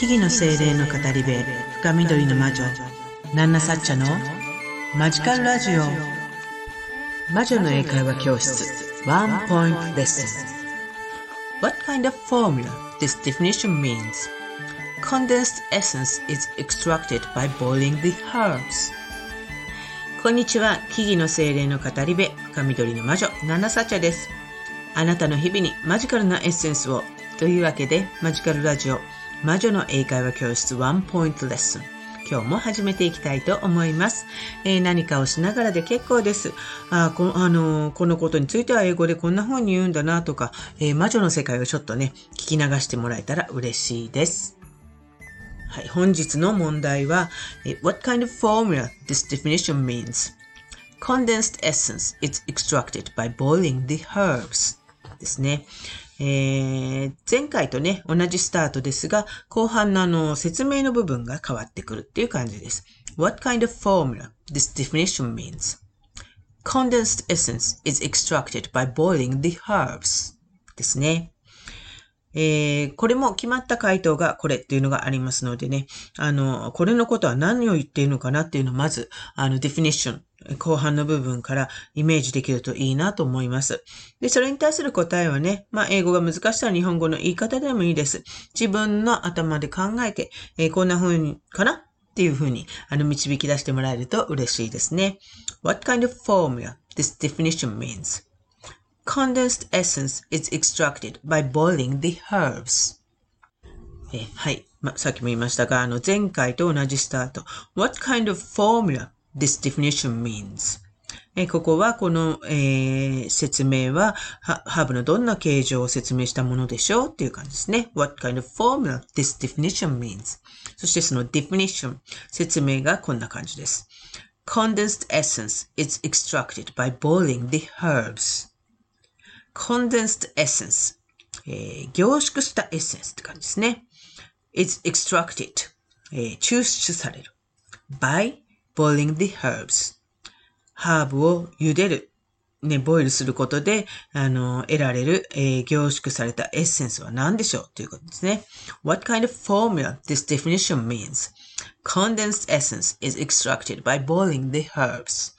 木々の精霊の語り部深緑の魔女ナンナサッチャのマジカルラジオ。魔女の英会話教室ワンポイントレッスン。What kind of formula this definition means? Condensed essence is extracted by boiling the herbs. こんにちは木々の精霊の語り部深緑の魔女ナンナサッチャです。あなたの日々にマジカルなエッセンスを。というわけでマジカルラジオ魔女の英会話教室ワンポイントレッスン今日も始めていきたいと思います。えー、何かをしながらで結構です。あこあのー、このことについては英語でこんな風に言うんだなとか、えー、魔女の世界をちょっとね、聞き流してもらえたら嬉しいです。はい、本日の問題は、What kind of formula this definition means? Condensed essence is extracted by boiling the herbs ですね。えー、前回とね、同じスタートですが、後半のあの、説明の部分が変わってくるっていう感じです。What kind of formula this definition means? Condensed essence is extracted by boiling the herbs ですね。えー、これも決まった回答がこれっていうのがありますのでね、あの、これのことは何を言っているのかなっていうのをまず、あの、ディフィニッション、後半の部分からイメージできるといいなと思います。で、それに対する答えはね、まあ、英語が難しさは日本語の言い方でもいいです。自分の頭で考えて、えー、こんな風に、かな？っていう風に、あの、導き出してもらえると嬉しいですね。What kind of formula this definition means? Condensed essence is extracted by boiling the herbs. えはい。まあ、さっきも言いましたが、あの、前回と同じスタート。What kind of formula this definition means? えここは、この、えー、説明は、ハーブのどんな形状を説明したものでしょうっていう感じですね。What kind of formula this definition means? そしてその definition、説明がこんな感じです。Condensed essence is extracted by boiling the herbs. condensed essence、えー、凝縮したエッセンスって感じですね。is extracted、えー、抽出される。by boiling the herbs ハーブを茹でる。ね、ボイルすることで、あの、得られる、えー、凝縮されたエッセンスは何でしょう？ということですね。What kind of formula this definition means? Condensed essence is extracted by boiling the herbs.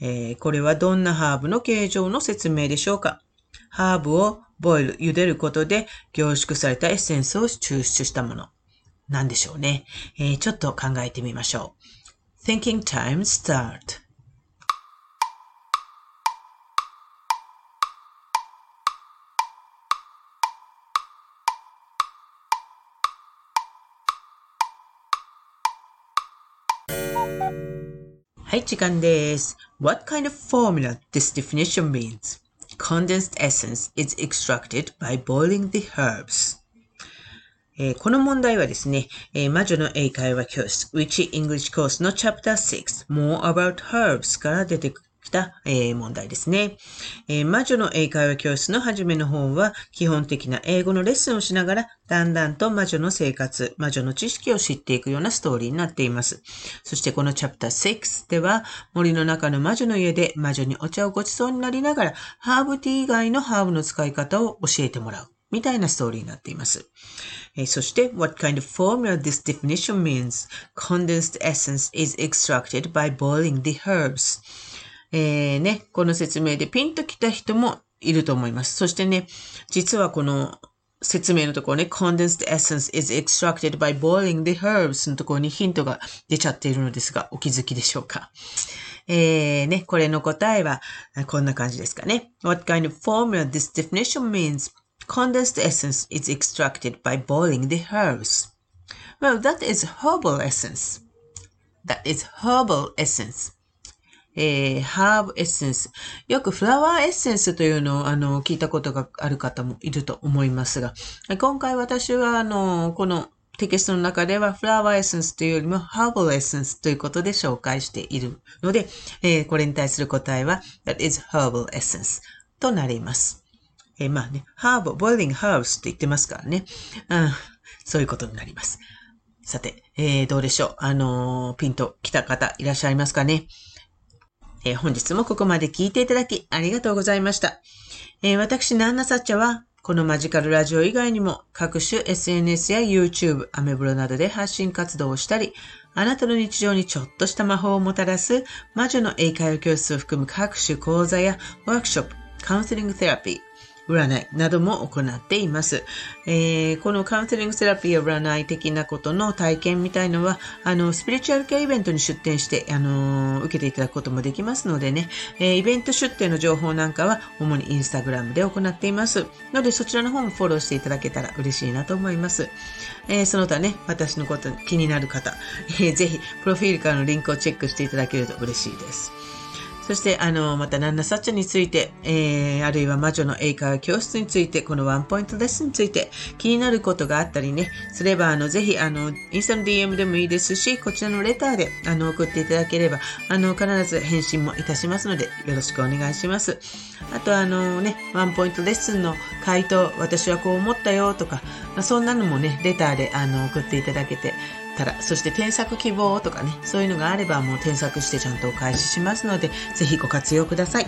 えー、これはどんなハーブの形状の説明でしょうか？ハーブをボイル、茹でることで凝縮されたエッセンスを抽出したもの。なんでしょうね？えー、ちょっと考えてみましょう。Thinking time start. Hi, What kind of formula this definition means? Condensed essence is extracted by boiling the herbs. えー、この問題はですね、えー、魔女の英会話教室 Witchy English Course の Chapter 6 More About Herbs から出てきた、えー、問題ですね、えー、魔女の英会話教室の初めの方は、基本的な英語のレッスンをしながら、だんだんと魔女の生活、魔女の知識を知っていくようなストーリーになっています。そしてこのチャプター6では、森の中の魔女の家で魔女にお茶をごちそうになりながら、ハーブティー以外のハーブの使い方を教えてもらう。みたいなストーリーになっています。えー、そして、what kind of formula this definition means? Condensed essence is extracted by boiling the herbs. えー、ね、この説明でピンときた人もいると思います。そしてね、実はこの説明のところね、condensed essence is extracted by boiling the herbs のところにヒントが出ちゃっているのですが、お気づきでしょうか。えー、ね、これの答えはこんな感じですかね。What kind of formula this definition means? Condensed essence is extracted by boiling the herbs. Well, that is herbal essence. That is herbal essence. えー、ハーブエッセンス。よくフラワーエッセンスというのを、あの、聞いたことがある方もいると思いますが、今回私は、あの、このテキストの中ではフラワーエッセンスというよりもハーブエッセンスということで紹介しているので、えー、これに対する答えは That is herbal essence となります。え、まあね、ハーブ、boiling herbs って言ってますからね。うん、そういうことになります。さて、えー、どうでしょう？あのピンと来た方いらっしゃいますかね？えー、本日もここまで聞いていただきありがとうございました。えー、私、ナンナサッチャはこのマジカルラジオ以外にも各種 SNS や YouTube、アメブロなどで発信活動をしたり、あなたの日常にちょっとした魔法をもたらす魔女の英会話教室を含む各種講座やワークショップ、カウンセリングセラピー、占いなども行っています。えー、このカウンセリングセラピーや占い的なことの体験みたいのは、あの、スピリチュアル系イベントに出展して、あの、受けていただくこともできますのでね、えー、イベント出展の情報なんかは、主にインスタグラムで行っています。ので、そちらの方もフォローしていただけたら嬉しいなと思います。えー、その他ね、私のこと気になる方、えー、ぜひ、プロフィールからのリンクをチェックしていただけると嬉しいです。そして、あの、また、ナンナサッチャについて、えー、あるいは魔女の英会話教室について、このワンポイントレッスンについて、気になることがあったりね、すれば、あの、ぜひ、あの、インスタの DM でもいいですし、こちらのレターで、あの、送っていただければ、あの、必ず返信もいたしますので、よろしくお願いします。あと、あのね、ワンポイントレッスンの回答、私はこう思ったよとか、そんなのもね、レターで、あの、送っていただけて、たら、そして添削希望とかね、そういうのがあればもう添削してちゃんとお返ししますので、ぜひご活用ください。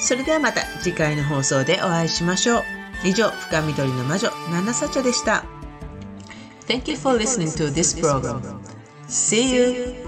それではまた次回の放送でお会いしましょう。以上、深緑の魔女、ナナサチャでした。Thank you for listening to this program. See you!